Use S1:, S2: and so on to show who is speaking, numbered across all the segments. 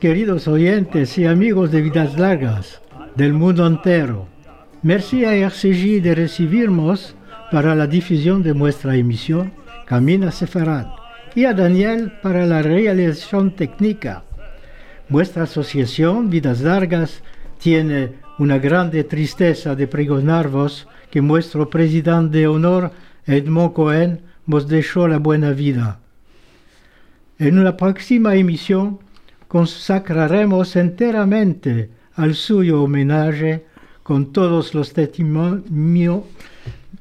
S1: Queridos oyentes y amigos de Vidas Largas del mundo entero. Merci a RCJ de recibirnos para la difusión de nuestra emisión Camina Sefarad y a Daniel para la realización técnica. Nuestra asociación Vidas Largas tiene una grande tristeza de pregonarvos que nuestro presidente de honor, Edmond Cohen, nos dejó la buena vida. En una próxima emisión consacraremos enteramente al suyo homenaje con todos los testimonio,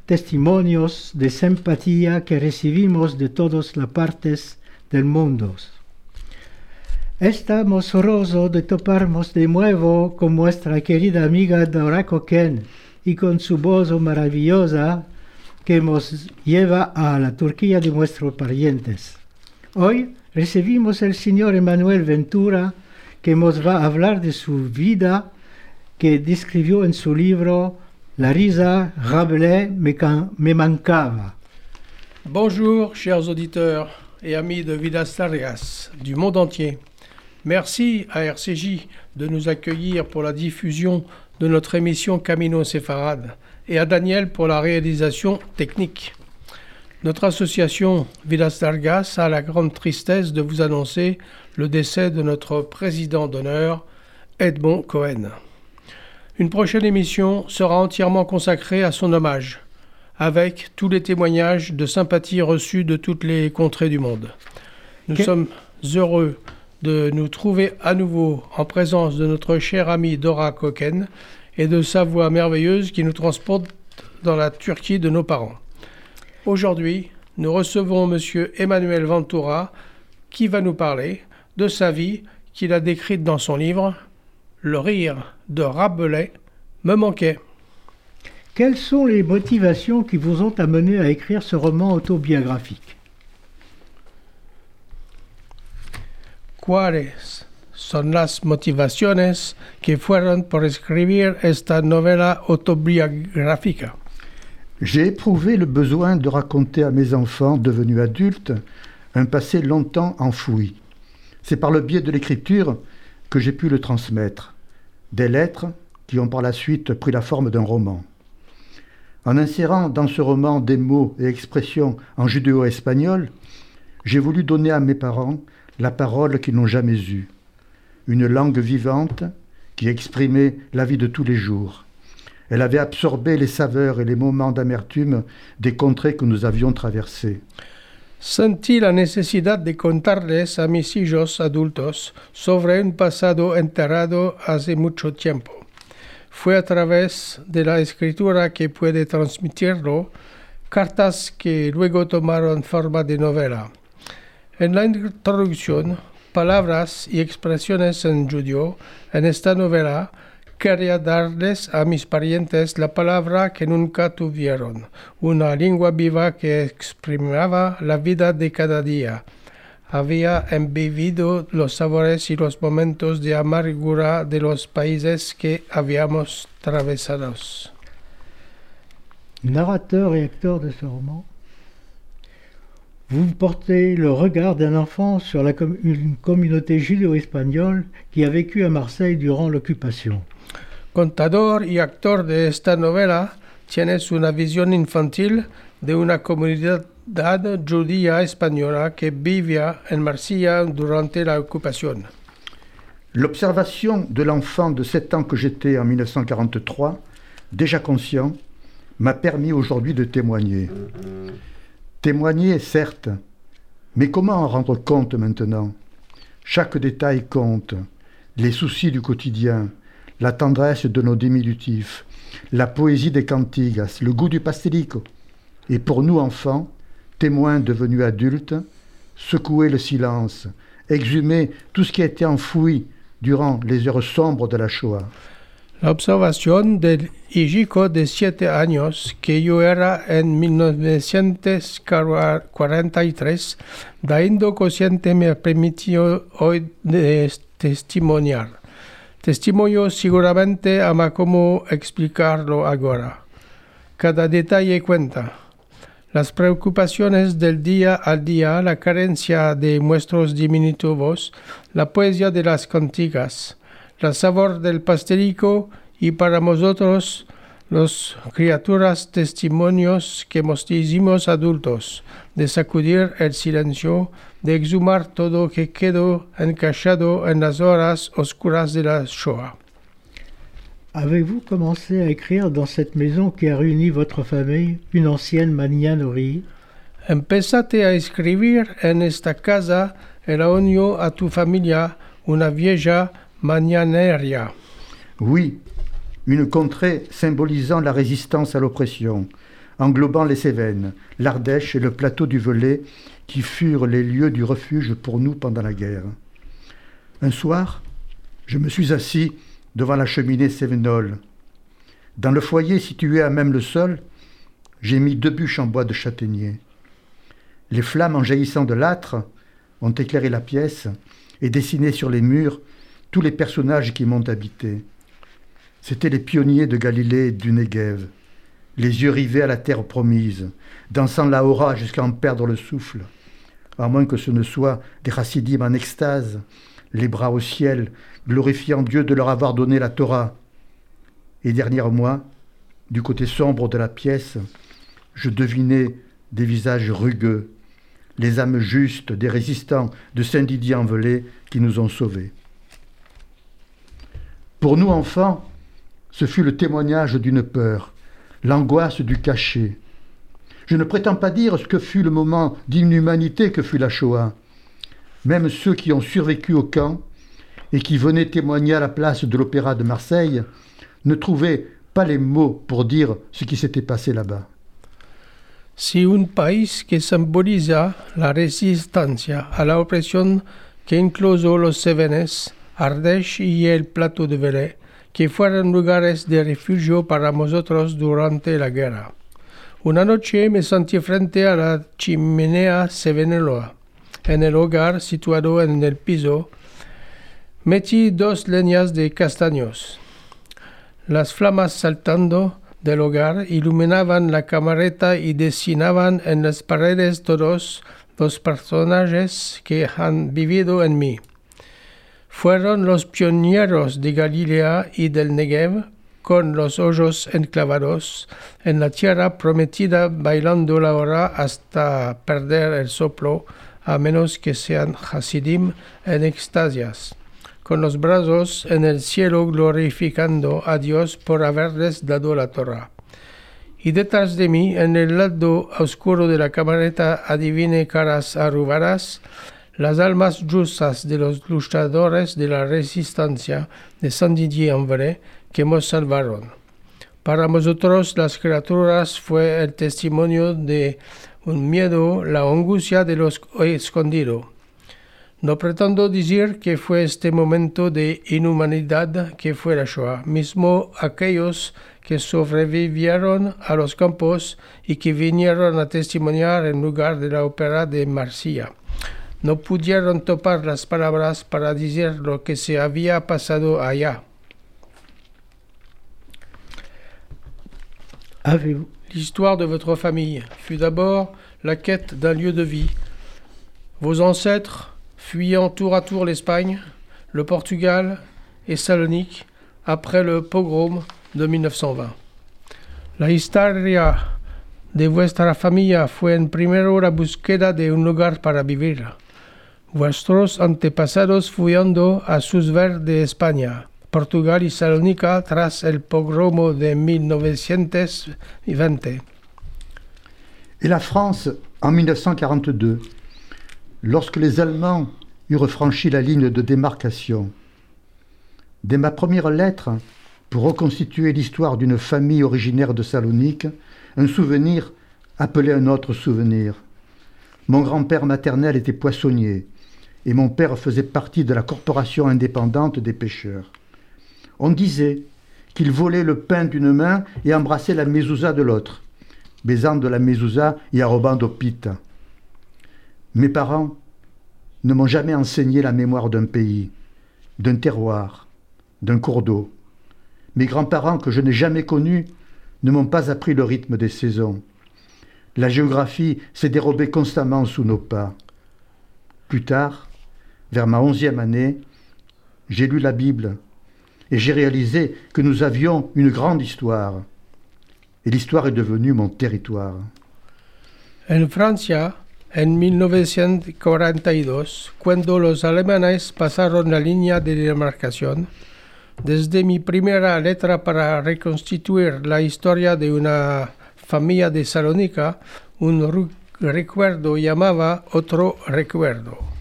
S1: testimonios de simpatía que recibimos de todas las partes del mundo. Estamos honrosos de toparnos de nuevo con nuestra querida amiga Dora Coquen y con su voz maravillosa que nos lleva a la Turquía de nuestros parientes. Hoy recibimos al señor Emanuel Ventura que nos va a hablar de su vida que describió en su libro La risa Rabelais me, mancava.
S2: Bonjour chers auditeurs et amis de Vidas Largas du monde entier. Merci à RCJ de nous accueillir pour la diffusion de notre émission Camino Sefarad et à Daniel pour la réalisation technique. Notre association Vidas Largas a la grande tristesse de vous annoncer le décès de notre président d'honneur, Edmond Cohen. Une prochaine émission sera entièrement consacrée à son hommage, avec tous les témoignages de sympathie reçus de toutes les contrées du monde. Nous sommes heureux de nous trouver à nouveau en présence de notre chère amie Dora Koken et de sa voix merveilleuse qui nous transporte dans la Turquie de nos parents. Aujourd'hui, nous recevons M. Emmanuel Ventura qui va nous parler de sa vie qu'il a décrite dans son livre Le rire de Rabelais me manquait.
S1: Quelles sont les motivations qui vous ont amené à écrire ce roman autobiographique?
S2: ¿Cuáles son las motivaciones que fueron por escribir esta novela autobiográfica?
S3: J'ai éprouvé le besoin de raconter à mes enfants devenus adultes un passé longtemps enfoui. C'est par le biais de l'écriture que j'ai pu le transmettre. Des lettres qui ont par la suite pris la forme d'un roman. En insérant dans ce roman des mots et expressions en judéo-espagnol, j'ai voulu donner à mes parents la parole qu'ils n'ont jamais eue, une langue vivante qui exprimait la vie de tous les jours. Elle avait absorbé les saveurs et les moments d'amertume des contrées que nous avions traversées.
S2: Sentí la necesidad de contarles a mis hijos adultos sobre un pasado enterrado hace mucho tiempo. Fue a través de la escritura que puede transmitirlo, cartas que luego tomaron forma de novela. En la introducción, palabras y expresiones en judío en esta novela quería darles a mis parientes la palabra que nunca tuvieron, una lengua viva que exprimaba la vida de cada día. Había embebido los sabores y los momentos de amargura de los países que habíamos atravesados.
S1: Narrateur et acteur de ce roman, vous portez le regard d'un enfant sur la com une communauté judéo-espagnole qui a vécu à Marseille durant l'occupation.
S2: Contador y actor de esta novela, tienes una visión infantil de una comunidad judía española que vivía en Marsella durante la ocupación.
S3: L'observation de l'enfant de 7 ans que j'étais en 1943, déjà conscient, m'a permis aujourd'hui de témoigner. Témoigner, certes, mais comment en rendre compte maintenant? Chaque détail compte. Les soucis du quotidien, la tendresse de nos diminutifs, la poésie des cantigas, le goût du pastelico. Et pour nous enfants, témoins devenus adultes, secouer le silence, exhumer tout ce qui a été enfoui durant les heures sombres de la Shoah.
S2: La observación del hijico de siete años que yo era en 1943, dando consciente me permitió hoy de testimoniar. Testimonio seguramente ama cómo explicarlo ahora. Cada detalle cuenta. las preocupaciones del día al día, la carencia de nuestros diminutivos, la poesía de las cantigas, el sabor del pastelico y para nosotros los criaturas testimonios que nos hicimos adultos, de sacudir el silencio, de exhumar todo que quedó encachado en las horas oscuras de la Shoah.
S1: Avez-vous commencé à écrire dans cette maison qui a réuni votre famille une ancienne magnanerie
S2: Empezate a escribir en esta casa el unió a tu familia una vieja mañaneria.
S3: Oui, une contrée symbolisant la résistance à l'oppression, englobant les Cévennes, l'Ardèche et le plateau du Velay, qui furent les lieux du refuge pour nous pendant la guerre. Un soir, je me suis assis devant la cheminée cévenole. Dans le foyer situé à même le sol, j'ai mis deux bûches en bois de châtaignier. Les flammes en jaillissant de l'âtre ont éclairé la pièce et dessiné sur les murs tous les personnages qui m'ont habité. C'étaient les pionniers de Galilée et du Negev, les yeux rivés à la terre promise, dansant la hora jusqu'à en perdre le souffle, à moins que ce ne soit des chassidim en extase, les bras au ciel, glorifiant Dieu de leur avoir donné la Torah. Et dernièrement, du côté sombre de la pièce, je devinais des visages rugueux, les âmes justes des résistants de Saint-Didier en qui nous ont sauvés. Pour nous enfants, ce fut le témoignage d'une peur, l'angoisse du cachet. Je ne prétends pas dire ce que fut le moment d'inhumanité que fut la Shoah. Même ceux qui ont survécu au camp et qui venaient témoigner à la place de l'Opéra de Marseille ne trouvaient pas les mots pour dire ce qui s'était passé là-bas.
S2: Si un país que simboliza la resistencia a la opresión que los Ardèche y el Plateau de Velay, que fueron lugares de refugio para nosotros durante la guerra. Una noche me sentí frente a la chimenea Ceveneloa. En el hogar situado en el piso, metí dos leñas de castaños. Las flamas saltando del hogar iluminaban la camareta y destinaban en las paredes todos los personajes que han vivido en mí. Fueron los pioneros de Galilea y del Negev, con los ojos enclavados en la tierra prometida, bailando la hora hasta perder el soplo, a menos que sean Hasidim en extasias, con los brazos en el cielo glorificando a Dios por haberles dado la Torah. Y detrás de mí, en el lado oscuro de la camareta, adivine caras arrugadas, las almas justas de los luchadores de la resistencia de San Didier en que nos salvaron. Para nosotros las criaturas fue el testimonio de un miedo, la angustia de los escondidos. No pretendo decir que fue este momento de inhumanidad que fue la Shoah, mismo aquellos que sobrevivieron a los campos y que vinieron a testimoniar en lugar de la ópera de Marsella. No pudieron topar las palabras para decir lo que se había pasado allá. L'histoire de votre famille fut d'abord la quête d'un lieu de vie. Vos ancêtres, fuyant tour à tour l'Espagne, le Portugal et Salonique après le pogrom de 1920. La historia de vuestra familia fue en primero la búsqueda de un lugar para vivir. Vuestros antepasados fuyendo a sus ver de España, Portugal y Salónica tras el pogromo de 1920.
S3: Et la France en 1942, lorsque les Allemands eurent franchi la ligne de démarcation. Dès ma première lettre, pour reconstituer l'histoire d'une famille originaire de Salonique, un souvenir appelait un autre souvenir. Mon grand-père maternel était poissonnier et mon père faisait partie de la corporation indépendante des pêcheurs. On disait qu'il volait le pain d'une main et embrassait la mezouza de l'autre, baisant de la mezouza et arrobant au pita. Mes parents ne m'ont jamais enseigné la mémoire d'un pays, d'un terroir, d'un cours d'eau. Mes grands-parents, que je n'ai jamais connus, ne m'ont pas appris le rythme des saisons. La géographie s'est dérobée constamment sous nos pas. Plus tard, vers ma onzième année, j'ai lu la Bible et j'ai réalisé que nous avions une grande histoire. Et l'histoire est devenue mon territoire.
S2: En Francia, en 1942, cuando los alemanes pasaron la línea de demarcación, desde mi primera letra para reconstituir la historia de una familia de Salónica, un recuerdo llamaba otro recuerdo.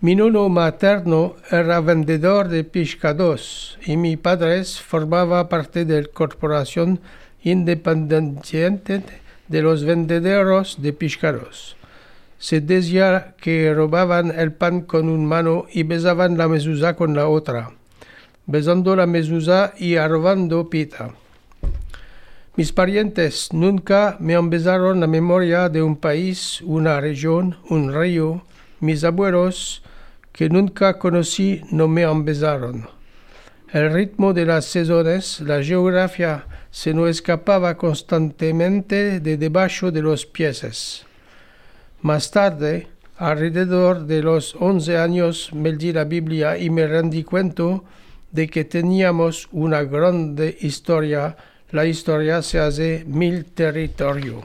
S2: Mi nono materno era vendedor de pescados y mi padre formaba parte de la corporación independiente de los vendedores de pescados. Se decía que robaban el pan con una mano y besaban la mezuzá con la otra, besando la mezuzá y arrobando pita. Mis parientes nunca me besado la memoria de un país, una región, un río. Mis abuelos, que nunca conocí, no me besado. El ritmo de las sesiones, la geografía, se nos escapaba constantemente de debajo de los pies. Más tarde, alrededor de los 11 años, me di la Biblia y me rendí cuenta de que teníamos una grande historia la historia se hace mil territorios.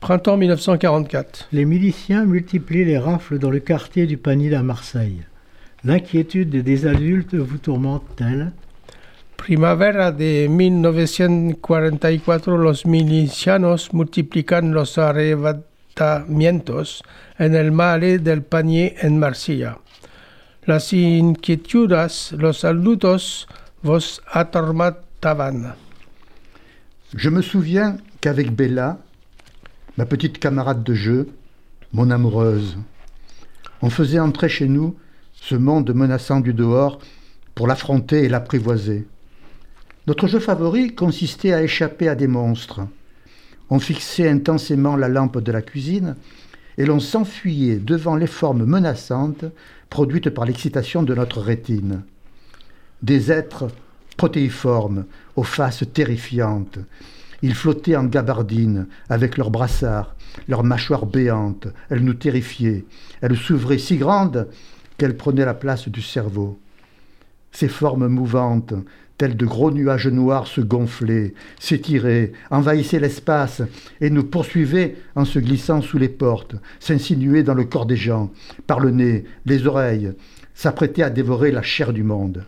S2: Printemps 1944.
S1: Les miliciens multiplient les rafles dans le quartier du Panil à Marseille. L'inquiétude des adultes vous tourmente-t-elle
S2: Primavera de 1944, los milicianos multiplican los arrebatamientos en el mare del Panier en Marsella. Las inquietudes, los adultos vos atormentaban.
S3: Je me souviens qu'avec Bella, ma petite camarade de jeu, mon amoureuse, on faisait entrer chez nous ce monde menaçant du dehors pour l'affronter et l'apprivoiser. Notre jeu favori consistait à échapper à des monstres. On fixait intensément la lampe de la cuisine et l'on s'enfuyait devant les formes menaçantes produites par l'excitation de notre rétine. Des êtres protéiformes, aux faces terrifiantes. Ils flottaient en gabardine, avec leurs brassards, leurs mâchoires béantes. Elles nous terrifiaient. Elles s'ouvraient si grandes qu'elles prenaient la place du cerveau. Ces formes mouvantes, tels de gros nuages noirs, se gonflaient, s'étiraient, envahissaient l'espace et nous poursuivaient en se glissant sous les portes, s'insinuaient dans le corps des gens, par le nez, les oreilles, s'apprêtaient à dévorer la chair du monde.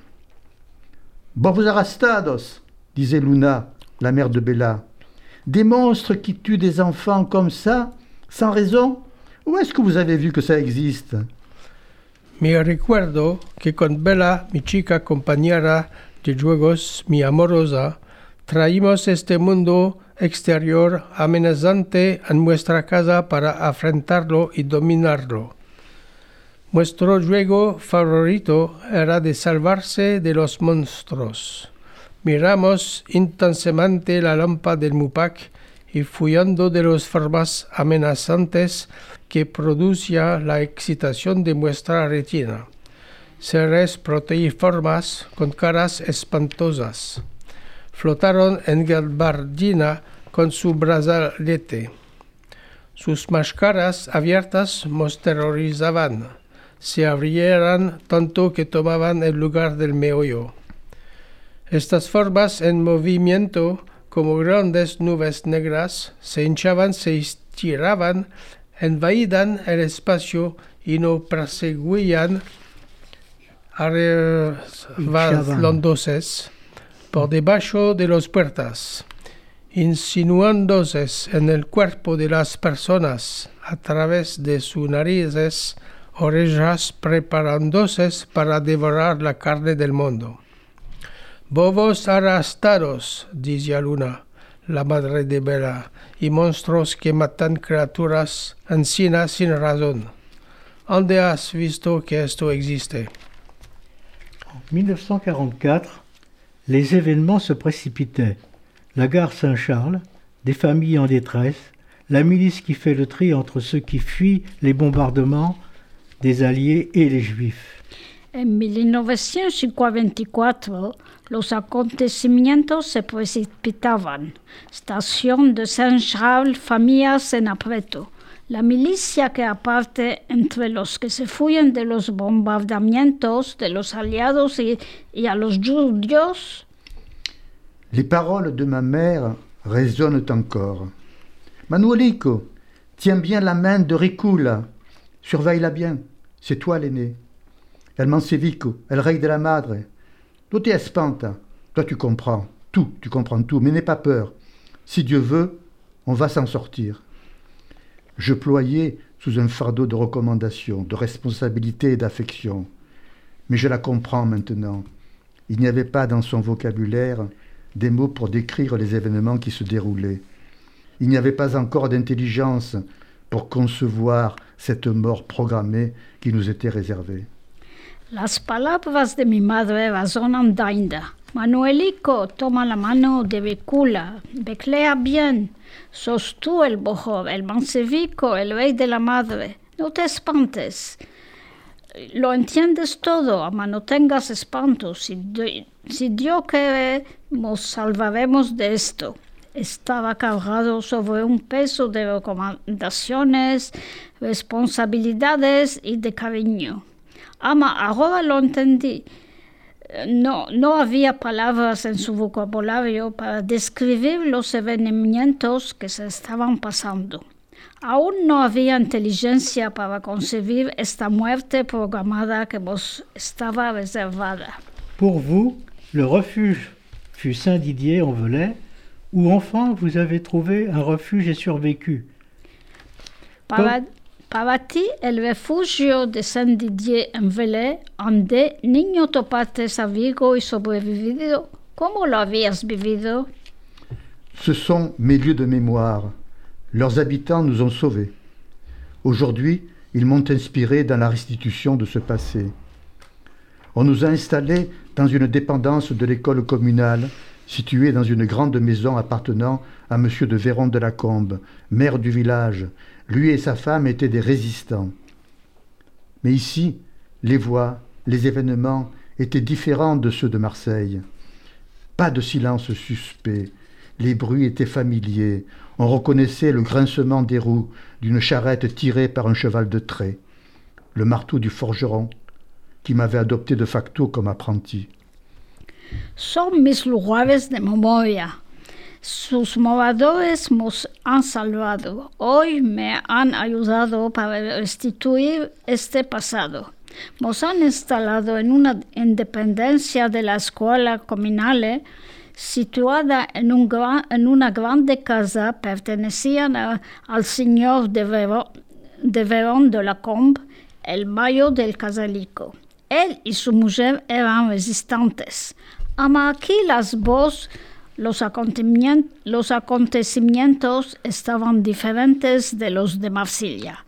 S3: Bovos arrastados, disait Luna, la mère de Bella. Des monstres qui tuent des enfants comme ça, sans raison? Où est-ce que vous avez vu que ça existe?
S2: Me recuerdo que con Bella, mi chica compañera de juegos, mi amorosa, traímos este mundo exterior amenazante a nuestra casa para afrontarlo y dominarlo. Nuestro juego favorito era de salvarse de los monstruos. Miramos intensamente la lámpara del Mupac y fuyendo de las formas amenazantes que producía la excitación de nuestra retina seres proteiformas con caras espantosas. Flotaron en gabardina con su brazalete. Sus máscaras abiertas nos terrorizaban. Se abrieran tanto que tomaban el lugar del meollo. Estas formas en movimiento, como grandes nubes negras, se hinchaban, se estiraban, envaían el espacio y no perseguían arrebatándose por debajo de las puertas, insinuándose en el cuerpo de las personas a través de sus narices, orejas preparándose para devorar la carne del mundo. Bobos arrastrados, decía Luna, la madre de Bella, y monstruos que matan criaturas ancianas sin razón. ¿Dónde has visto que esto existe?
S1: 1944, les événements se précipitaient. La gare Saint-Charles, des familles en détresse, la milice qui fait le tri entre ceux qui fuient les bombardements des Alliés et les Juifs.
S4: En 1954, los acontecimientos se precipitaban. Estación de San Charles, familias en aprieto. La milicia que aparte entre los que se fuyen de los bombardamientos de los aliados y, y a los judíos.
S3: Les paroles de ma mère résonnent encore. Manuelico, tiens bien la main de Ricula. Surveille-la bien. C'est toi l'aîné. El Mansevico, el rey de la madre. No te espanta. Toi tu comprends. Tout, tu comprends tout. Mais n'aie pas peur. Si Dieu veut, on va s'en sortir. Je ployais sous un fardeau de recommandations, de responsabilité et d'affection. Mais je la comprends maintenant. Il n'y avait pas dans son vocabulaire des mots pour décrire les événements qui se déroulaient. Il n'y avait pas encore d'intelligence pour concevoir cette mort programmée qui nous était réservée.
S4: Las palabras de mi madre razonan dainda. Manuelico, toma la mano de Becula, beclea bien. Sos tú el bojo, el mansevico, el rey de la madre. No te espantes. Lo entiendes todo, ama no tengas espanto. Si, si Dios quiere, nos salvaremos de esto. Estaba cargado sobre un peso de recomendaciones, responsabilidades y de cariño. Ama, ahora lo entendí. No, no había palabras en su vocabulario para describir los eventos que se estaban pasando. Aún no había inteligencia para concebir esta muerte programada que vos estaba reservada.
S1: Pour vous, le refuge fut Saint-Didier-en-Velay, où enfant vous avez trouvé un refuge et survécu.
S4: Para, para ti, el refugio de San Didier en Velay, donde niño topaste a Vigo y sobrevivido, ¿cómo lo vivido?
S3: Ce sont mes lieux de mémoire. Leurs habitants nous ont sauvés. Aujourd'hui, ils m'ont inspiré dans la restitution de ce passé. On nous a installés dans une dépendance de l'école communale, située dans une grande maison appartenant à M. de Véron de la Combe, maire du village. Lui et sa femme étaient des résistants. Mais ici, les voix, les événements étaient différents de ceux de Marseille. Pas de silence suspect, les bruits étaient familiers, on reconnaissait le grincement des roues d'une charrette tirée par un cheval de trait, le marteau du forgeron qui m'avait adopté de facto comme apprenti.
S4: Sus moradores nos han salvado. Hoy me han ayudado para restituir este pasado. Nos han instalado en una independencia de la escuela comunal situada en, un gran, una grande casa pertenecían al señor de Verón, de la Combe, el mayo del Casalico. Él y su mujer eran resistentes. Ama aquí las voces, los acontecimientos, estaban diferentes de los de Marsilia.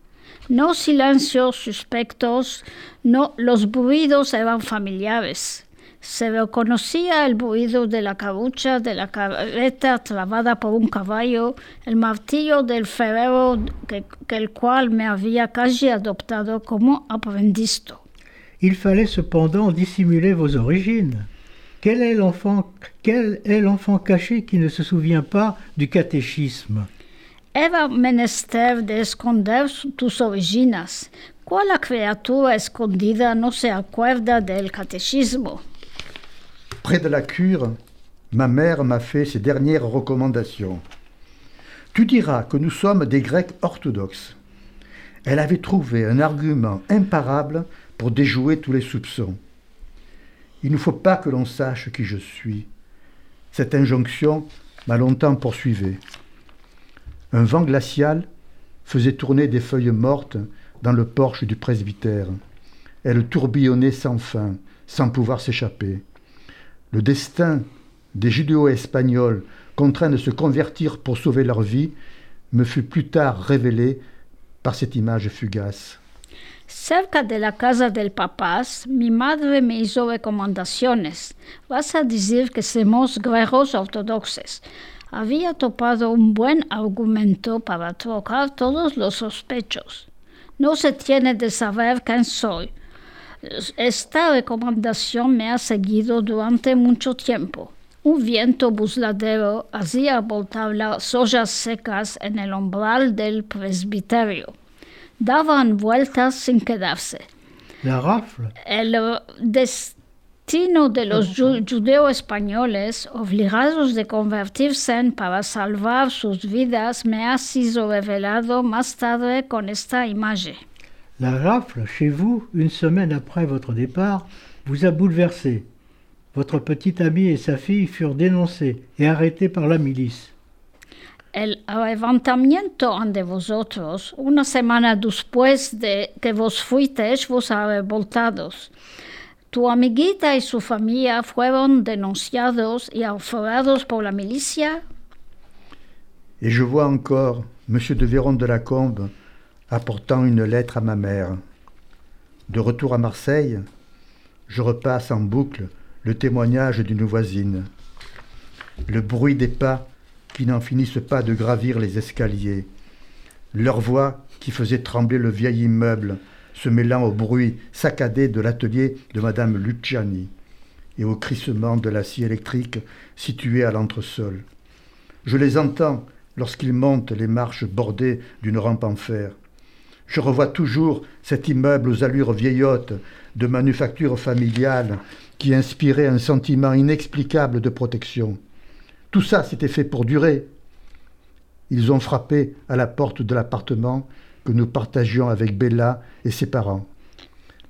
S4: No silencios suspectos, no, los ruidos eran familiares. Se reconocía el ruido de la cabucha de la carreta trabada por un caballo, el martillo del ferrero que, el cual me había casi adoptado como aprendisto.
S1: Il fallait cependant dissimuler vos origines. Quel est l'enfant quel est l'enfant caché qui ne se souvient pas du catéchisme?
S4: Era menester de esconder tus originas. ¿Cuál la criatura escondida no se acuerda del catéchisme
S3: Près de la cure, ma mère m'a fait ses dernières recommandations. Tu diras que nous sommes des Grecs orthodoxes. Elle avait trouvé un argument imparable pour déjouer tous les soupçons. Il ne faut pas que l'on sache qui je suis. Cette injonction m'a longtemps poursuivi. Un vent glacial faisait tourner des feuilles mortes dans le porche du presbytère. Elles tourbillonnaient sans fin, sans pouvoir s'échapper. Le destin des judéo-espagnols contraints de se convertir pour sauver leur vie me fut plus tard révélé par cette image fugace.
S4: Cerca de la casa del papás, mi madre me hizo recomendaciones. Vas a decir que somos guerreros ortodoxos. Había topado un buen argumento para trocar todos los sospechos. No se tiene de saber quién soy. Esta recomendación me ha seguido durante mucho tiempo. Un viento busladero hacía voltar las ollas secas en el umbral del presbiterio. Daban vueltas sin quedarse.
S1: La rafle
S4: El destino de los ju- judeos españoles obligados de convertirse en para salvar sus vidas me ha sido revelado más tarde con esta imagen.
S1: La rafle, chez vous, une semaine après votre départ, vous a bouleversé. Votre petit ami et sa fille furent dénoncés et arrêtés par la milice.
S4: El levantamiento ante vosotros, una semana después de que vos fuisteis vos revoltados. Tu amiguita y su familia fueron denunciados y aforados por la milicia?
S3: Et je vois encore M. de Véron de la Combe apportant une lettre à ma mère. De retour à Marseille, je repasse en boucle le témoignage d'une voisine. Le bruit des pas qui n'en finissent pas de gravir les escaliers. Leur voix qui faisait trembler le vieil immeuble, se mêlant au bruit saccadé de l'atelier de Madame Luciani et au crissement de la scie électrique située à l'entresol. Je les entends lorsqu'ils montent les marches bordées d'une rampe en fer. Je revois toujours cet immeuble aux allures vieillottes de manufacture familiale qui inspirait un sentiment inexplicable de protection. Tout ça s'était fait pour durer. Ils ont frappé à la porte de l'appartement que nous partagions avec Bella et ses parents.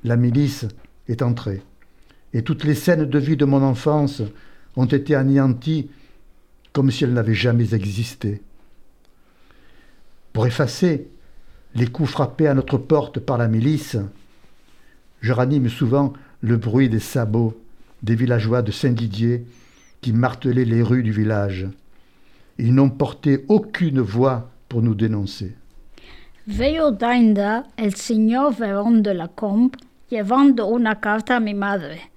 S3: La milice est entrée, et toutes les scènes de vie de mon enfance ont été anéanties comme si elles n'avaient jamais existé. Pour effacer les coups frappés à notre porte par la milice, je ranime souvent le bruit des sabots des villageois de Saint-Didier qui martelaient les rues du village. Ils n'ont porté aucune voix pour nous dénoncer.
S4: Veo Dainda el señor Verón de la Combe llevando una carta a mi madre.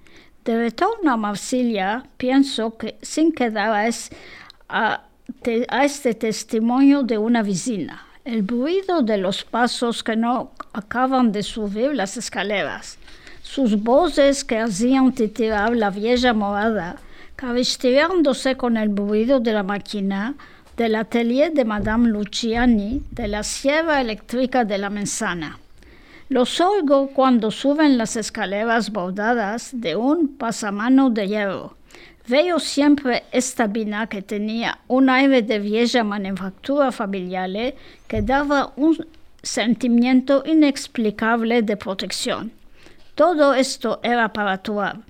S4: De retorno a Marsilia, pienso que sin quedar a, es- a te- a este testimonio de una vecina. El ruido de los pasos que no acaban de subir las escaleras. Sus voces que hacían titirar la vieja morada, cabestreándose con el ruido de la máquina, del atelier de Madame Luciani, de la sierra eléctrica de la manzana. Los oigo cuando suben las escaleras bordadas de un pasamano de hierro. Veo siempre esta vina que tenía un aire de vieja manufactura familiar que daba un sentimiento inexplicable de protección. Todo esto era para actuar.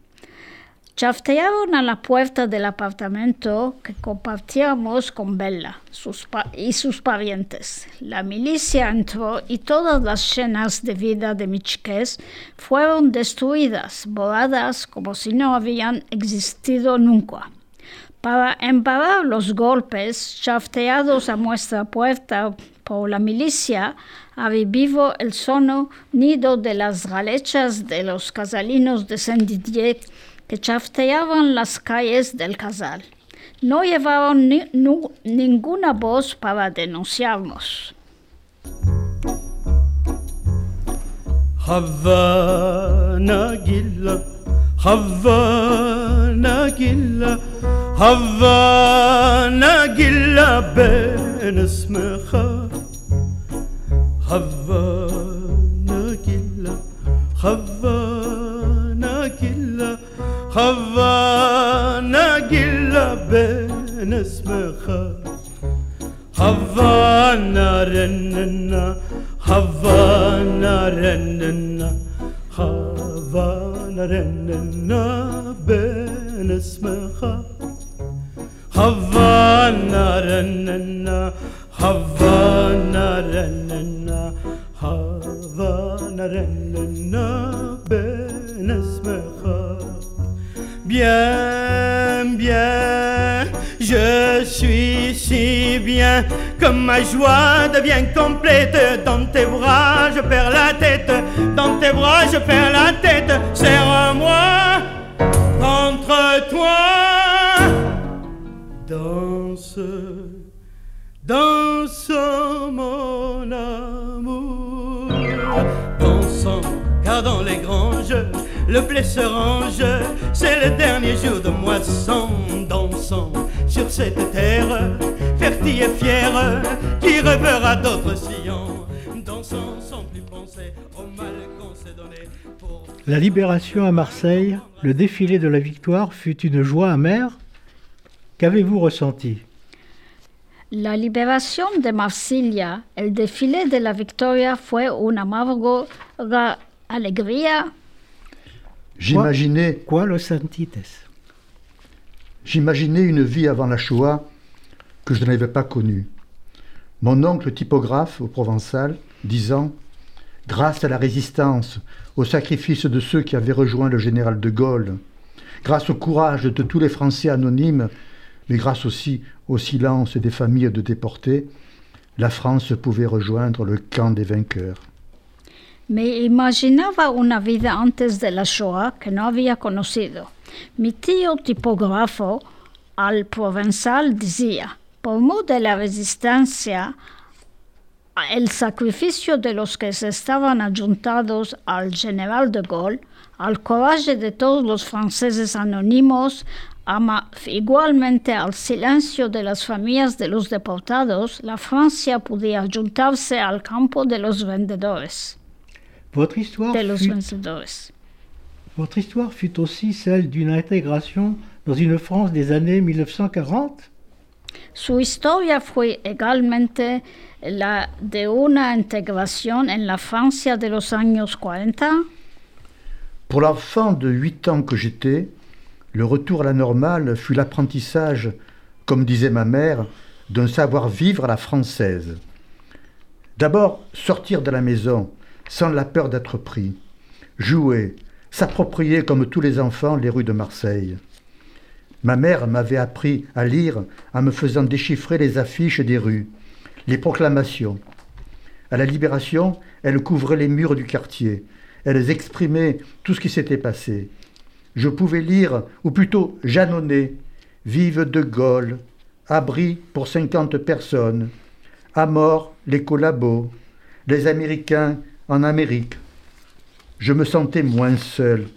S4: Chaftearon a la puerta del apartamento que compartíamos con Bella sus y sus parientes. La milicia entró y todas las llenas de vida de mi chiquez fueron destruidas, borradas como si no habían existido nunca. Para emparar los golpes chafteados a nuestra puerta por la milicia, avivivo el sono nido de las galechas de los casalinos de Saint-Didier que chafteaban las calles del casal. No llevaron ni- nu- ninguna voz para denunciarnos.
S5: Havana gilla, Havana gilla, Havana gilla ben اسمها Havana gilla, Havana gilla, Havana gilla ben اسمها Havana rennena, Havana rennena, Havana rennena ben اسمها Havana rennena, Havana rennena, Bien, bien, je suis si bien que ma joie devient complète. Dans tes bras, je perds la tête. Dans tes bras, je perds la tête. Serre-moi contre toi. Danse, danse le blé se range, c'est le dernier jour de moisson, dansant sur cette terre, fertile et fière, qui rêvera d'autres sillons, dansant sans plus penser au mal qu'on s'est donné. Pour...
S1: La libération à Marseille, le défilé de la victoire fut une joie amère. Qu'avez-vous ressenti?
S4: La liberación de Marsilia, el desfile de la victoria fue una amarga alegría.
S3: J'imaginais,
S1: Quoi? Lo sentites
S3: j'imaginais une vie avant la Shoah que je n'avais pas connue. Mon oncle typographe au Provençal disant Grâce à la résistance, au sacrifice de ceux qui avaient rejoint le général de Gaulle, grâce au courage de tous les Français anonymes, mais grâce aussi au silence des familles de déportés, la France pouvait rejoindre le camp des vainqueurs.
S4: Me imaginaba una vida antes de la Shoah que no había conocido. Mi tío tipógrafo al provenzal decía, por modo de la resistencia, el sacrificio de los que se estaban ayuntados al general de Gaulle, al coraje de todos los franceses anónimos, ama igualmente al silencio de las familias de los deportados, la Francia podía juntarse al campo de los vendedores.
S1: Votre histoire,
S4: De los
S1: fut,
S4: vencedores.
S1: votre histoire fut aussi celle d'une intégration dans une France des années 1940
S4: Su historia fue également la de una integración en la Francia de los años 40.
S3: Pour l'enfant de 8 ans que j'étais, le retour à la normale fut l'apprentissage, comme disait ma mère, d'un savoir-vivre à la française. D'abord, sortir de la maison sans la peur d'être pris, jouer, s'approprier comme tous les enfants les rues de Marseille. Ma mère m'avait appris à lire en me faisant déchiffrer les affiches des rues, les proclamations. À la Libération, elle couvrait les murs du quartier. Elles exprimaient tout ce qui s'était passé. Je pouvais lire, ou plutôt janonner, Vive de Gaulle, abri pour 50 personnes, à mort les collabos, les Américains en Amérique. Je me sentais moins seul.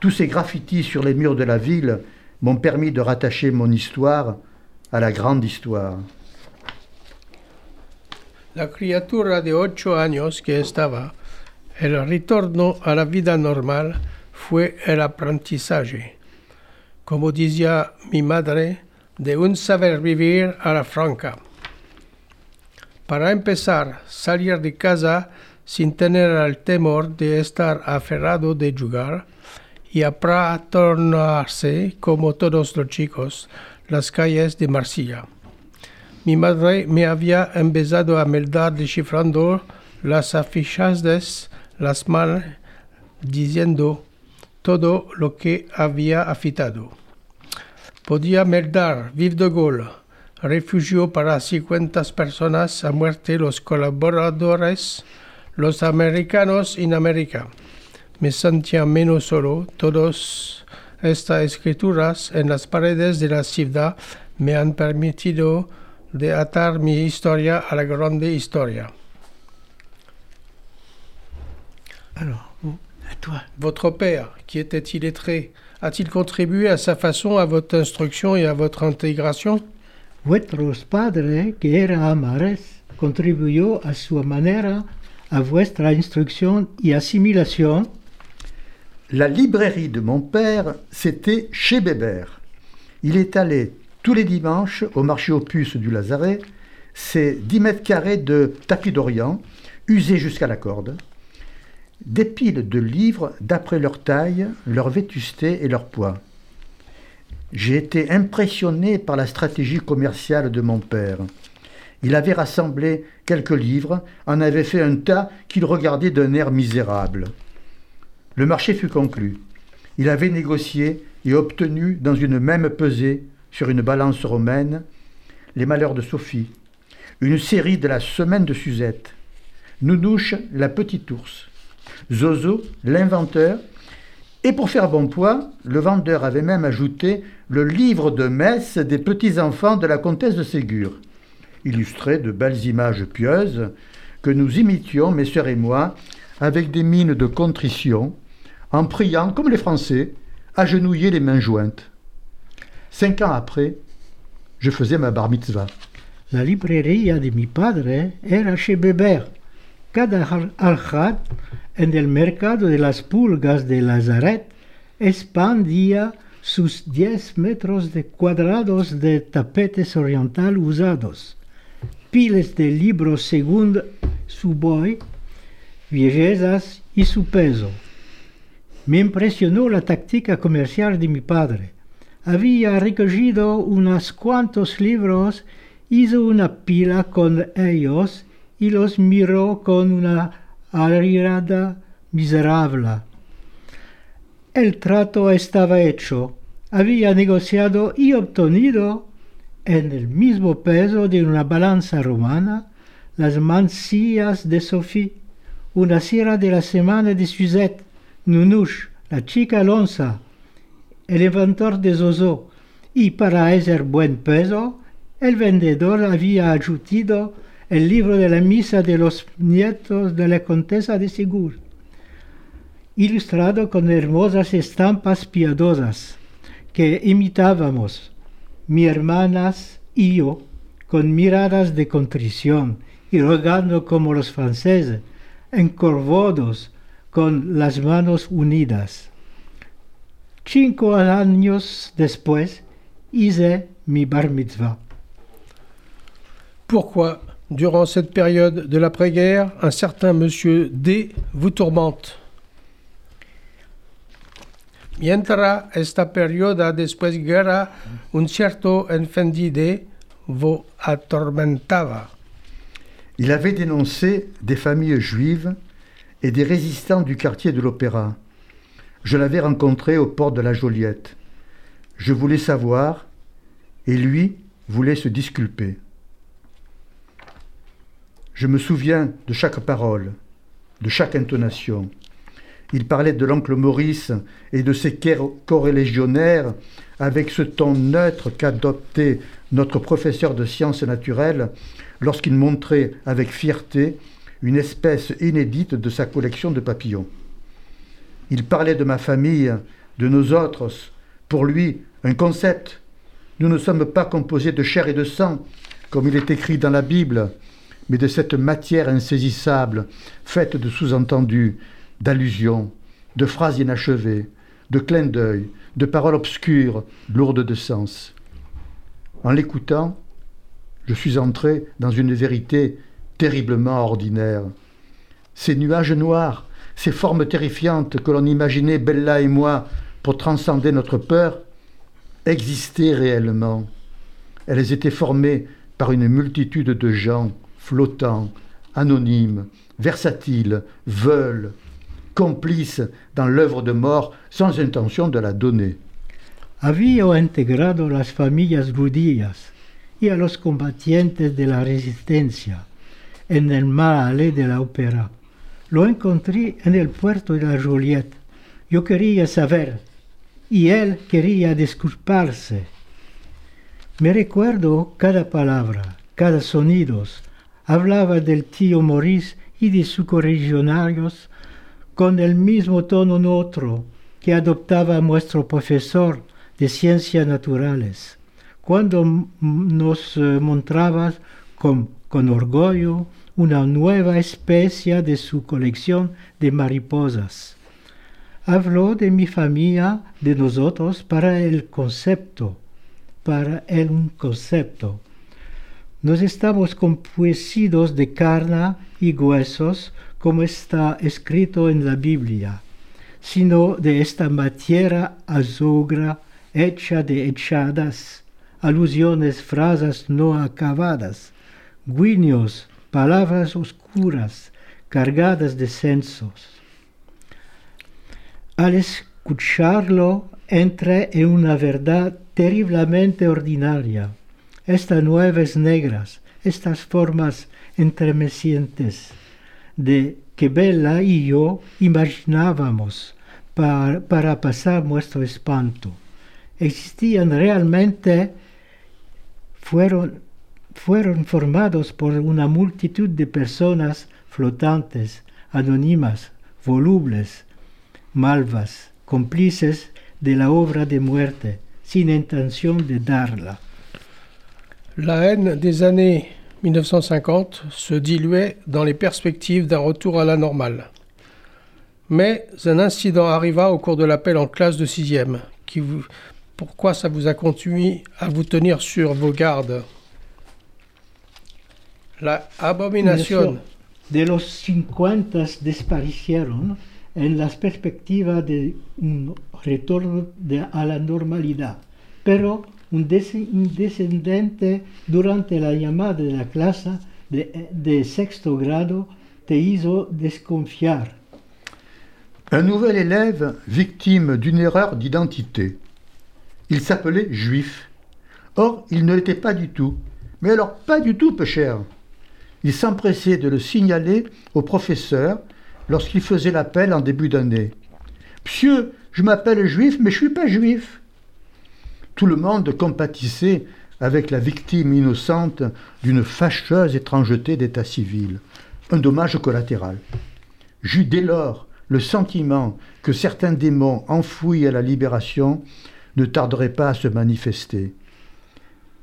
S3: Tous ces graffitis sur les murs de la ville m'ont permis de rattacher mon histoire à la grande histoire.
S2: La criatura de ocho años que estaba, el retorno a la vida normal fue el aprendizaje, como decía mi madre, de un saber vivir a la franca. Para empezar, salir de casa sin tener el temor de estar aferrado de jugar y apratonarse como todos los chicos las calles de Marsella. Mi madre me había empezado a meldar descifrando las afiches, las mal, diciendo todo lo que había afitado. Podía meldar Vive de Gaulle, refugio para 50 personas a muerte los colaboradores, los americanos en América. Me sentía menos solo. Todas estas escrituras en las paredes de la ciudad me han permitido de atar mi historia a la grande historia.
S1: Alors, à toi.
S2: Votre père, qui était illettré, a-t-il contribué à sa façon à votre instruction et à votre intégration?
S1: Vuestros padres, que eran amares, contribuyó a su manera a vuestra instrucción y asimilación.
S3: La librairie de mon père, c'était chez Bébert. Il est allé tous les dimanches au marché aux puces du Lazaret. C'est 10 mètres carrés de tapis d'Orient, usés jusqu'à la corde. Des piles de livres d'après leur taille, leur vétusté et leur poids. J'ai été impressionné par la stratégie commerciale de mon père. Il avait rassemblé quelques livres, en avait fait un tas qu'il regardait d'un air misérable. Le marché fut conclu. Il avait négocié et obtenu dans une même pesée, sur une balance romaine, les malheurs de Sophie, une série de la semaine de Suzette, Nounouche, la petite ours, Zozo, l'inventeur, et pour faire bon poids, le vendeur avait même ajouté le livre de messe des petits-enfants de la comtesse de Ségur, illustré de belles images pieuses que nous imitions, mes sœurs et moi, avec des mines de contrition, en priant comme les Français, agenouillés les mains jointes. Cinq ans après, je faisais ma bar mitzvah.
S1: La librería de mi padre era chez Beber. Cada aljad en el mercado de las pulgas de Lazaret expandía sus 10 metros de cuadrados de tapetes oriental usados, piles de libros según su boy, bellezas y su peso. Me impresionó la táctica comercial de mi padre. Había recogido unos cuantos libros, hizo una pila con ellos y los miró con una arirada miserable. El trato estaba hecho. Había negociado y obtenido en el mismo peso de una balanza romana las mancillas de Sophie, una sierra de la semana de Suzette, Nunush, la chica Lonza, el inventor de Zozo, y para ese buen peso, el vendedor había añadido el libro de la misa de los nietos de la Contesa de Segur, ilustrado con hermosas estampas piadosas que imitábamos, mi hermanas y yo, con miradas de contrición y rogando como los franceses, encorvados con las manos unidas. Cinco años después hice mi bar mitzvah.
S2: Pourquoi, durant cette période de l'après-guerre, un certain monsieur D vous tourmente? Mientras esta perioda después guerra, un cierto vous atormentaba.
S3: Il avait dénoncé des familles juives et des résistants du quartier de l'Opéra. Je l'avais rencontré aux portes de la Joliette. Je voulais savoir, et lui voulait se disculper. Je me souviens de chaque parole, de chaque intonation. Il parlait de l'oncle Maurice et de ses corélégionnaires avec ce ton neutre qu'adoptait notre professeur de sciences naturelles lorsqu'il montrait avec fierté une espèce inédite de sa collection de papillons. Il parlait de ma famille, de nos autres, pour lui un concept. Nous ne sommes pas composés de chair et de sang, comme il est écrit dans la Bible, mais de cette matière insaisissable, faite de sous-entendus, d'allusions, de phrases inachevées, de clins d'œil, de paroles obscures, lourdes de sens. En l'écoutant, je suis entré dans une vérité terriblement ordinaire. Ces nuages noirs, ces formes terrifiantes que l'on imaginait Bella et moi pour transcender notre peur, existaient réellement. Elles étaient formées par une multitude de gens flottants, anonymes, versatiles, veules, complices dans l'œuvre de mort sans intention de la donner.
S1: Había integrado las familias judías y a los combatientes de la resistencia en el male de la ópera. Lo encontré en el puerto de la Joliette. Yo quería saber y él quería disculparse. Me recuerdo cada palabra, cada sonido. Hablaba del tío Maurice y de sus corregionarios con el mismo tono neutro que adoptaba nuestro profesor de ciencias naturales, cuando nos eh, mostraba con, orgullo una nueva especie de su colección de mariposas. Habló de mi familia, de nosotros, para el concepto, para el concepto. Nos estamos compuestos de carne y huesos, como está escrito en la Biblia, sino de esta materia azogra hecha de echadas, alusiones, frases no acabadas, guiños, palabras oscuras, cargadas de censos. Al escucharlo, entré en una verdad terriblemente ordinaria. Estas nueves negras, estas formas entremecientes, de que Bella y yo imaginábamos para, para pasar nuestro espanto. Existían realmente, fueron, fueron formados por una multitud de personas flotantes, anónimas, volubles, malvas, cómplices de la obra de muerte, sin intención de darla.
S2: La haine des années 1950 se diluait dans les perspectives d'un retour à la normale. Mais un incident arriva au cours de l'appel en classe de sixième. Qui vous... Pourquoi ça vous a continué à vous tenir sur vos gardes? La abominación
S1: de los 50 desaparecieron en la perspectiva de un retorno de, a la normalidad, pero un, des, un, descendente durante la llamada de la clase de, sexto grado te hizo desconfiar.
S3: Un nouvel élève victime d'une erreur d'identité. Il s'appelait juif. Or, il ne l'était pas du tout. Mais alors, pas du tout, peu. Il s'empressait de le signaler au professeur lorsqu'il faisait l'appel en début d'année. Monsieur, je m'appelle juif, mais je suis pas juif. Tout le monde compatissait avec la victime innocente d'une fâcheuse étrangeté d'état civil, un dommage collatéral. J'eus dès lors le sentiment que certains démons enfouis à la libération ne tarderaient pas à se manifester.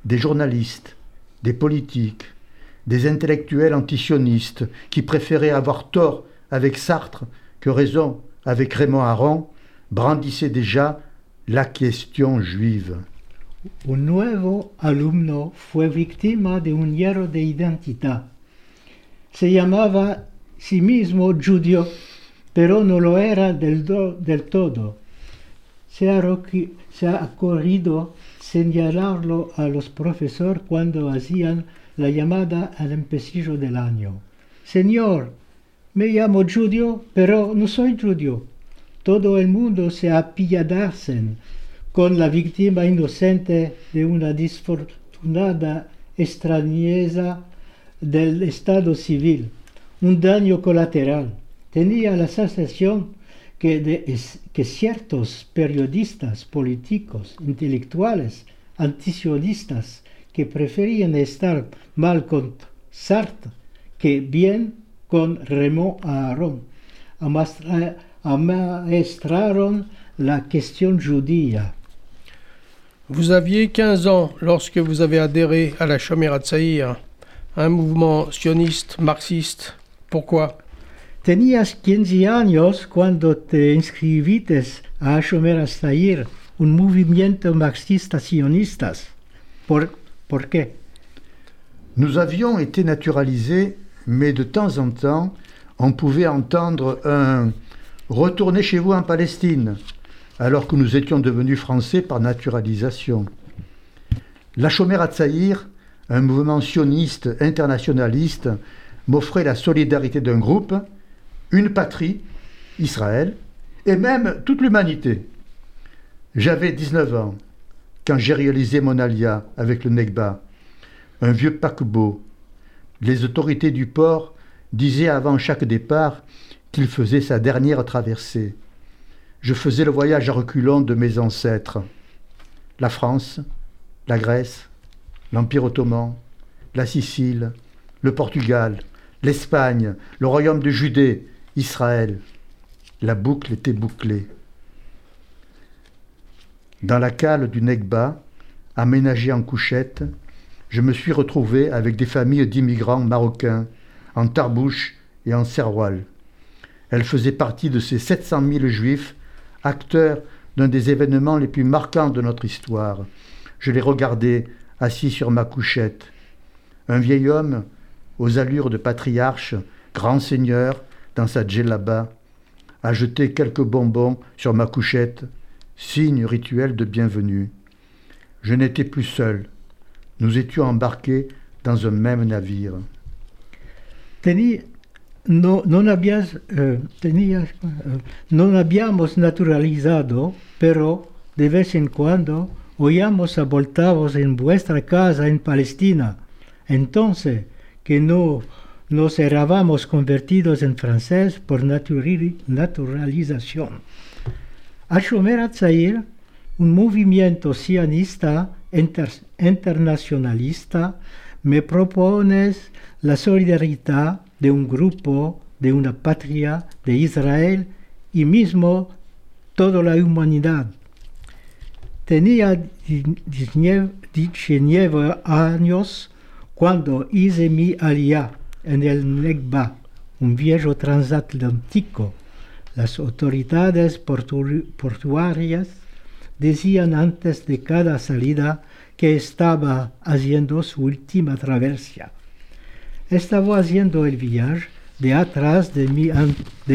S3: Des journalistes, des politiques, des intellectuels antisionistes qui préféraient avoir tort avec Sartre que raison avec Raymond Aron brandissaient déjà la question juive.
S1: Un nuevo alumno fue víctima de un hierro de identidad. Se llamaba sí mismo judío, pero no lo era del, do, del todo. Se ha, se ha ocurrido señalarlo a los profesores cuando hacían la llamada al empecillo del año. Señor, me llamo judío, pero no soy judío. Todo el mundo se apiadarse con la víctima inocente de una disfortunada extrañeza del estado civil, un daño colateral. Tenía la sensación que ciertos periodistas políticos, intelectuales, antisionistas, que preferían estar mal con Sartre que bien con Raymond Aron, amaestraron la question judía.
S2: Vous aviez 15 ans lorsque vous avez adhéré à la Shomer Hatzair, un mouvement sioniste marxiste. Pourquoi?
S1: Tenías 15 años cuando te inscribiste a Shomer Hatzair, un movimiento marxista sionista. Por, ¿Por qué?
S3: Nous avions été naturalisés, mais de temps en temps, on pouvait entendre un Retournez chez vous en Palestine, alors que nous étions devenus français par naturalisation. La Chomer Hatzaïr, un mouvement sioniste internationaliste, m'offrait la solidarité d'un groupe, une patrie, Israël, et même toute l'humanité. J'avais 19 ans quand j'ai réalisé mon alia avec le Negba, un vieux paquebot. Les autorités du port disaient avant chaque départ qu'il faisait sa dernière traversée. Je faisais le voyage à reculons de mes ancêtres. La France, la Grèce, l'Empire ottoman, la Sicile, le Portugal, l'Espagne, le royaume de Judée, Israël. La boucle était bouclée. Dans la cale du Negba, aménagée en couchette, je me suis retrouvé avec des familles d'immigrants marocains, en tarbouche et en serroal. Elle faisait partie de ces 700 000 juifs, acteurs d'un des événements les plus marquants de notre histoire. Je les regardais assis sur ma couchette. Un vieil homme, aux allures de patriarche, grand seigneur, dans sa djellaba, a jeté quelques bonbons sur ma couchette signe rituel de bienvenue. Je n'étais plus seul. Nous étions embarqués dans un même navire.
S1: No, non, habías, eh, tenías, eh, non habíamos naturalizado, pero de vez en cuando oíamos a voltavos en vuestra casa en Palestina. Entonces, que no nos erábamos convertidos en francés por naturalización. Ashomer Hatzair, un movimiento sionista inter, internacionalista, me propones la solidaridad de un grupo, de una patria, de Israel y mismo toda la humanidad. Tenía 19 años cuando hice mi alía en el Negba, un viejo transatlántico. Las autoridades portuarias decían antes de cada salida que estaba haciendo su última travesía. Estaba haciendo el viaje de atrás de,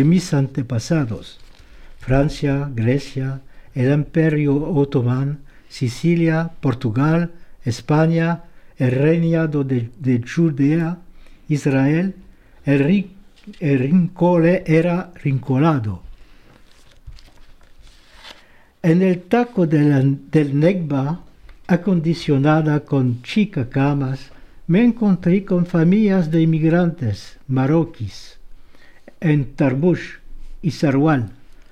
S1: mis antepasados. Francia, Grecia, el Imperio Otomán, Sicilia, Portugal, España, el reinado de, Judea, Israel, el, rincole era rincolado. En el taco del, del Negba, acondicionada con chicas camas, me encontré con familias de inmigrantes marroquíes. En Tarbush y Sarwal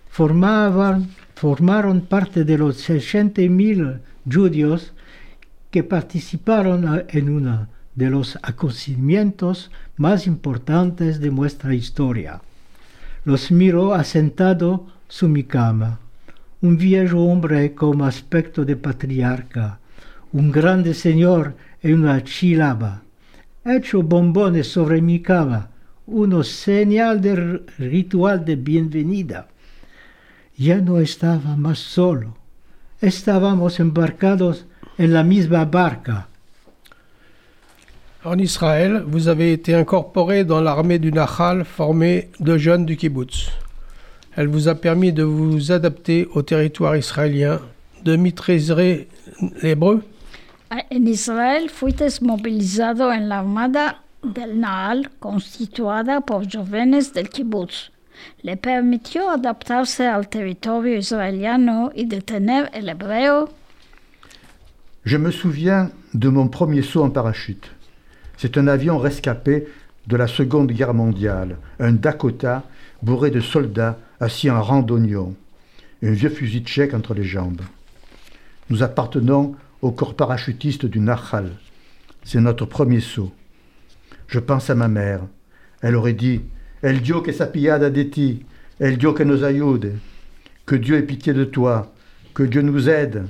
S1: formaban formaron parte de los 60.000 judíos que participaron en uno de los acontecimientos más importantes de nuestra historia. Los miró asentado su mi cama, un viejo hombre con aspecto de patriarca, un grande señor una chilaba, hecho bombones sobre mi cama, uno señal de ritual de bienvenida ya no estaba más solo. Estábamos embarcados en la misma barca.
S2: En Israël, vous avez été incorporé dans l'armée du Nahal formée de jeunes du kibbutz. Elle vous a permis de vous adapter au territoire israélien, de maîtriser l'hébreu.
S4: En Israel fuiste movilizado en la armada del Nahal constituida por jóvenes del kibbutz le permitió adaptarse al territorio israélien et de tener el hebreo.
S3: Je me souviens de mon premier saut en parachute. C'est un avion rescapé de la Seconde Guerre mondiale, un Dakota bourré de soldats assis en rang d'oignons, un vieux fusil tchèque entre les jambes. Nous appartenons au corps parachutiste du Nahal. C'est notre premier saut. Je pense à ma mère. Elle aurait dit El Dio que sapiada de ti, El Dio que nos ayude. Que Dieu ait pitié de toi, que Dieu nous aide.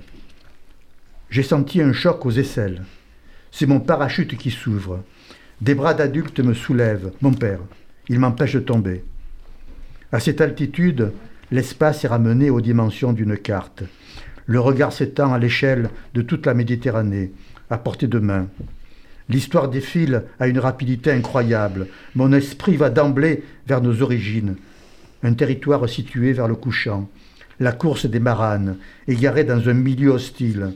S3: J'ai senti un choc aux aisselles. C'est mon parachute qui s'ouvre. Des bras d'adulte me soulèvent, mon père. Il m'empêche de tomber. À cette altitude, l'espace est ramené aux dimensions d'une carte. Le regard s'étend à l'échelle de toute la Méditerranée, à portée de main. L'histoire défile à une rapidité incroyable. Mon esprit va d'emblée vers nos origines. Un territoire situé vers le couchant. La course des maranes, égarée dans un milieu hostile.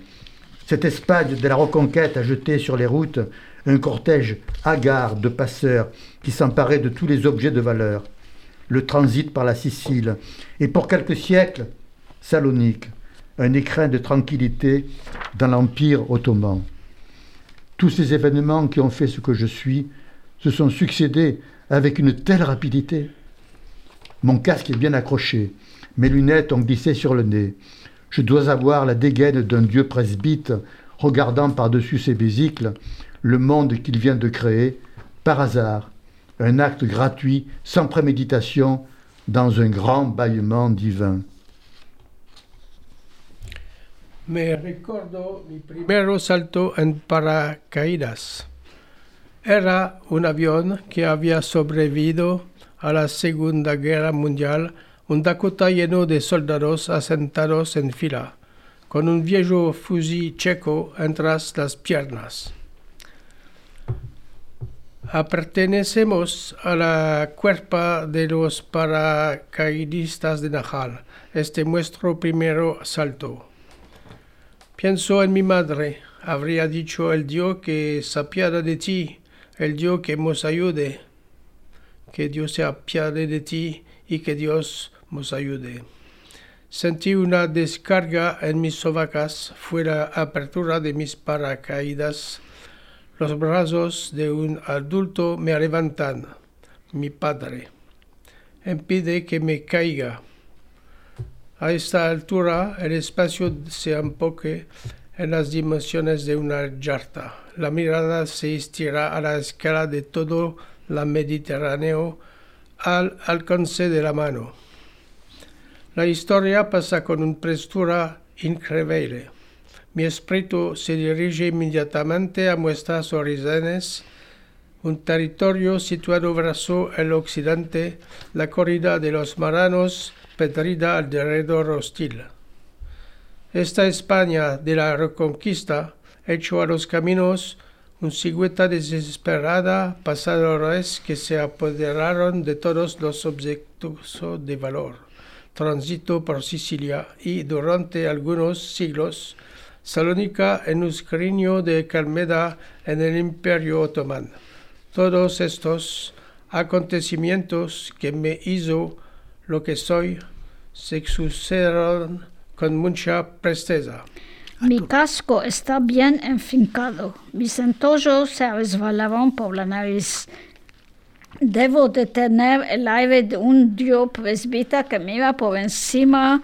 S3: Cette Espagne de la reconquête a jeté sur les routes un cortège hagard de passeurs qui s'emparaient de tous les objets de valeur. Le transit par la Sicile et pour quelques siècles, Salonique, un écrin de tranquillité dans l'Empire ottoman. Tous ces événements qui ont fait ce que je suis se sont succédés avec une telle rapidité. Mon casque est bien accroché, mes lunettes ont glissé sur le nez. Je dois avoir la dégaine d'un dieu presbyte regardant par-dessus ses vésicles le monde qu'il vient de créer, par hasard, un acte gratuit, sans préméditation, dans un grand bâillement divin.
S2: Me recuerdo mi primero salto en paracaídas. Era un avión que había sobrevivido a la Segunda Guerra Mundial, un Dakota lleno de soldados asentados en fila, con un viejo fusil checo entre las piernas. Pertenecemos a la cuerpa de los paracaidistas de Najal. Este es nuestro primero salto. Pienso en mi madre. Habría dicho el Dios que se apiade de ti, el Dios que nos ayude. Que Dios se apiade de ti y que Dios nos ayude. Sentí una descarga en mis sobacas, fue la apertura de mis paracaídas. Los brazos de un adulto me levantan, mi padre. Impide que me caiga. A esta altura, el espacio se empoque en las dimensiones de una yarta. La mirada se estira a la escala de todo la Mediterráneo al alcance de la mano. La historia pasa con una prestura increíble. Mi espíritu se dirige inmediatamente a nuestras orígenes, un territorio situado verso el occidente, la corrida de los maranos, pedrida alrededor hostil. Esta España de la Reconquista echó a los caminos un cigüeta desesperada, pasadores que se apoderaron de todos los objetos de valor. Transito por Sicilia y durante algunos siglos Salónica en un escriño de Calmeda en el Imperio Otomano. Todos estos acontecimientos que me hizo lo que soy se sucedieron con mucha presteza.
S4: Mi casco está bien enfincado. Mis entollos se resbalaban por la nariz. Debo de tener el aire de un dios presbita que mira por encima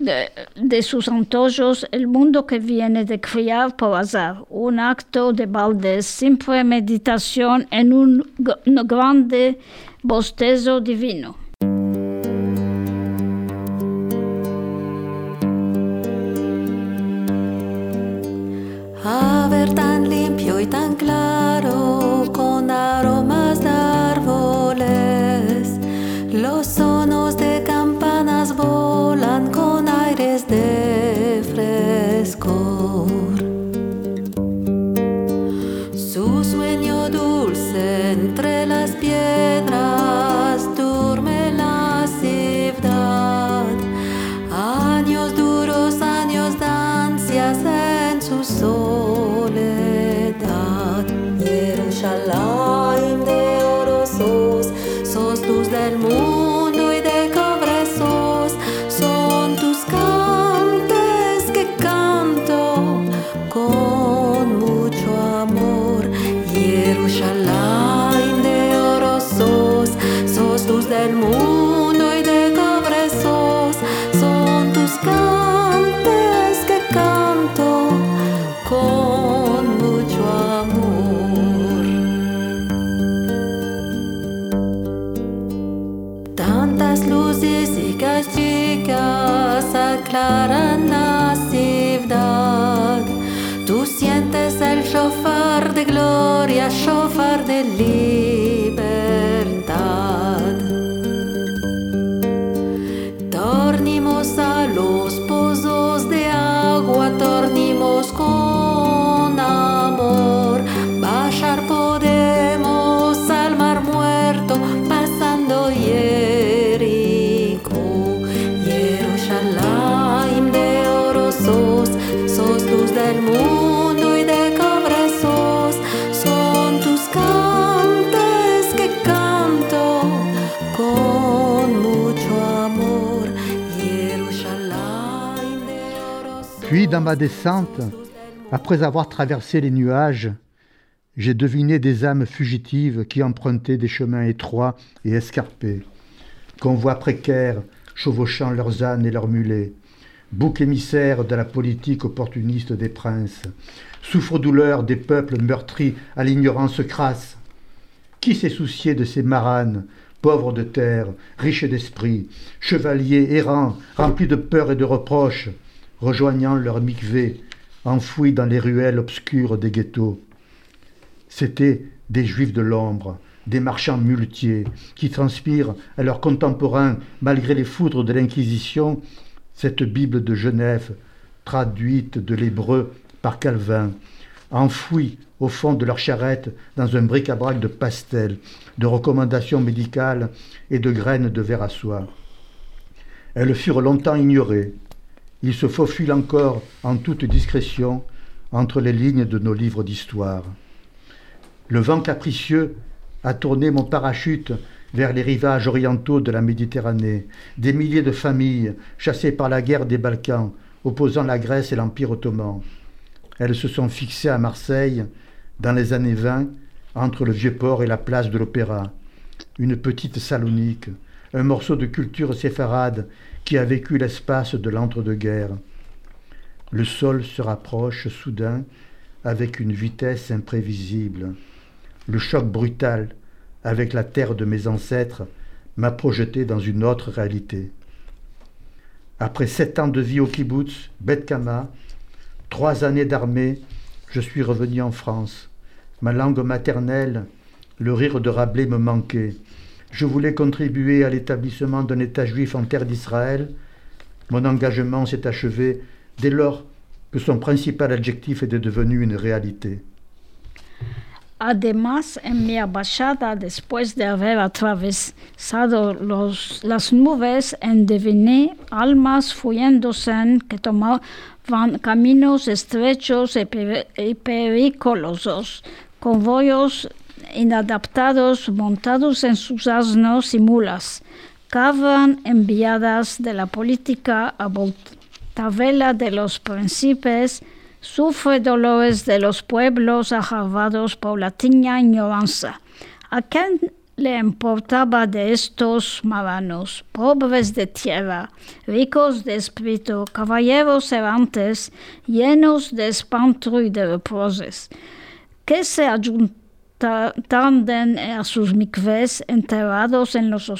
S4: de, sus antollos el mundo que viene de criar por azar. Un acto de balde, sin premeditación en un grande bostezo divino.
S6: Tan limpio y tan claro, mundo
S3: dans ma descente, après avoir traversé les nuages, j'ai deviné des âmes fugitives qui empruntaient des chemins étroits et escarpés, convois précaires chevauchant leurs ânes et leurs mulets, bouc émissaire de la politique opportuniste des princes, souffre-douleur des peuples meurtris à l'ignorance crasse. Qui s'est soucié de ces maranes, pauvres de terre, riches d'esprit, chevaliers errants, remplis de peur et de reproches, rejoignant leur mikvé, enfouis dans les ruelles obscures des ghettos C'étaient des juifs de l'ombre, des marchands muletiers, qui transpirent à leurs contemporains, malgré les foudres de l'Inquisition, cette Bible de Genève, traduite de l'hébreu par Calvin, enfouis au fond de leur charrette dans un bric-à-brac de pastels, de recommandations médicales et de graines de verre à soie. Elles furent longtemps ignorées. Ils se faufilent encore en toute discrétion entre les lignes de nos livres d'histoire. Le vent capricieux a tourné mon parachute vers les rivages orientaux de la Méditerranée. Des milliers de familles, chassées par la guerre des Balkans, opposant la Grèce et l'Empire ottoman. Elles se sont fixées à Marseille dans les années 20, entre le Vieux-Port et la place de l'Opéra. Une petite Salonique, un morceau de culture séfarade qui a vécu l'espace de l'entre-deux-guerres. Le sol se rapproche soudain avec une vitesse imprévisible. Le choc brutal avec la terre de mes ancêtres m'a projeté dans une autre réalité. Après sept ans de vie au kibbutz, Bet Kama, trois années d'armée, je suis revenu en France. Ma langue maternelle, le rire de Rabelais me manquait. Je voulais contribuer à l'établissement d'un État juif en terre d'Israël. Mon engagement s'est achevé dès lors que son principal adjectif était devenu une réalité.
S4: Además, en mi embajada, después de haber atravesado los, las nubes, endeviné almas fuyéndose que tomaban caminos estrechos y, pe y periculosos, inadaptados montados en sus asnos y mulas, cavan enviadas de la política a voltavela de los príncipes, sufre dolores de los pueblos agravados por la tiña ignorancia. ¿A quién le importaba de estos maranos, pobres de tierra, ricos de espíritu, caballeros errantes, llenos de espanto y de reproches, que se ajuntaban a sus mikves enterrados en los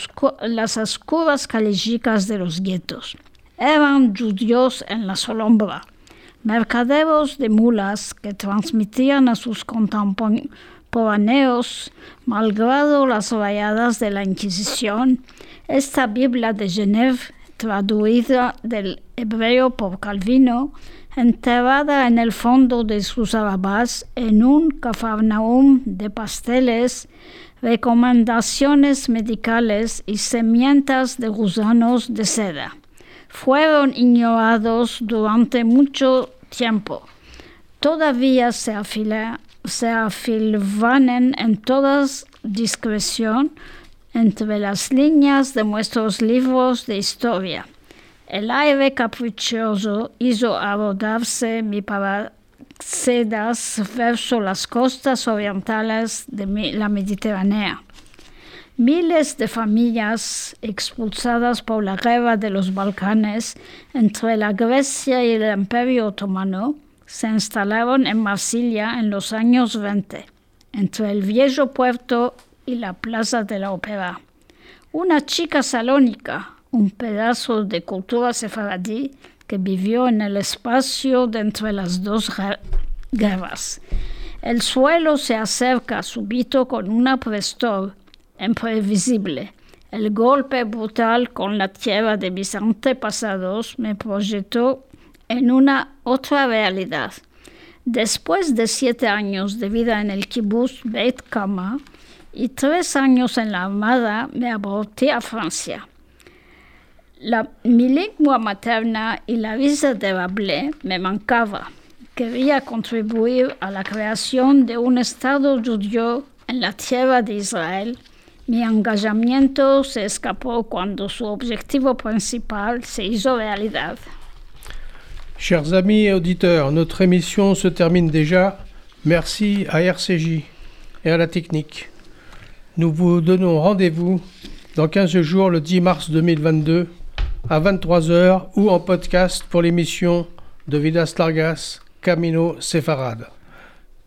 S4: las oscuras callejitas de los guetos? Eran judíos en la sombra mercaderos de mulas que transmitían a sus contemporáneos, malgrado las rayadas de la Inquisición, esta Biblia de Genève, traducida del hebreo por Calvino, enterrada en el fondo de sus arabas en un cafarnaum de pasteles, recomendaciones medicales y semientas de gusanos de seda fueron ignorados durante mucho tiempo. Todavía se, afila, se afilaban en toda discreción entre las líneas de nuestros libros de historia. El aire caprichoso hizo abordarse mi paracedas verso las costas orientales de la Mediterránea. Miles de familias expulsadas por la guerra de los Balcanes entre la Grecia y el Imperio Otomano se instalaron en Marsilia en los años 20, entre el viejo puerto y la plaza de la ópera. Una chica salónica, un pedazo de cultura sefaradí que vivió en el espacio de entre las dos guerras. El suelo se acerca súbito con una prestor imprevisible. El golpe brutal con la tierra de mis antepasados me proyectó en una otra realidad. Después de siete años de vida en el kibbutz Beit Kama y tres años en la armada, me aborté a Francia. La, mi lengua materna y la visa de Rabelais me mancaba. Quería contribuir a la creación de un Estado judío en la tierra de Israel mi engagamiento se escapó cuando su objetivo principal se hizo realidad.
S2: Chers amis et auditeurs, notre émission se termine déjà. Merci à RCJ et à la technique. Nous vous donnons rendez-vous dans 15 jours, le 10 mars 2022, à 23h ou en podcast pour l'émission de Vidas Largas Camino Sefarad.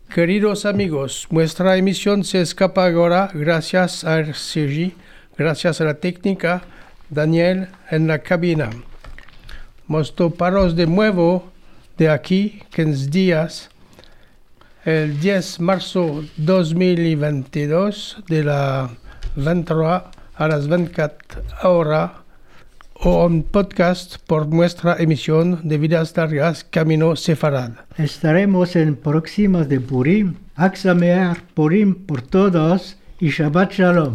S2: Queridos amigos, nuestra emisión se escapa ahora gracias a RCG, gracias a la técnica, Daniel en la cabina. Nos toparos de nuevo de aquí 15 días, el 10 marzo 2022, de la 23 a las 24 horas o un podcast por nuestra emisión de Vidas Largas Camino Sefarad.
S1: Estaremos en próximas de Purim, Axamear Purim por todos y Shabbat Shalom.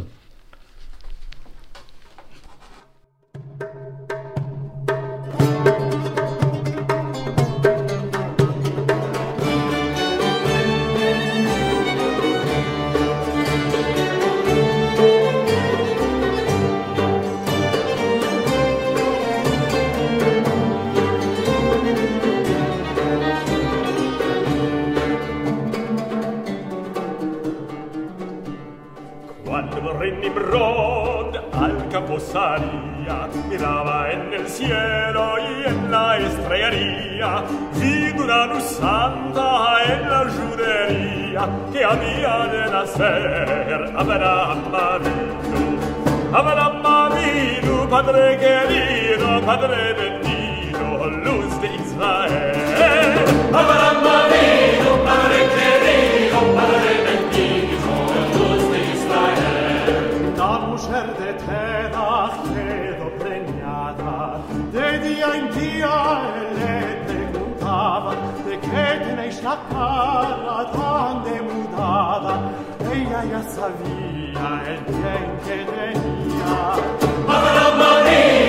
S7: Había de nacer Abraham Avinu. Abraham Avinu, Padre querido, Padre bendito,
S8: etnej szlakara, tandem udada, ella ya sabía el bien que tenía. Baja la marea.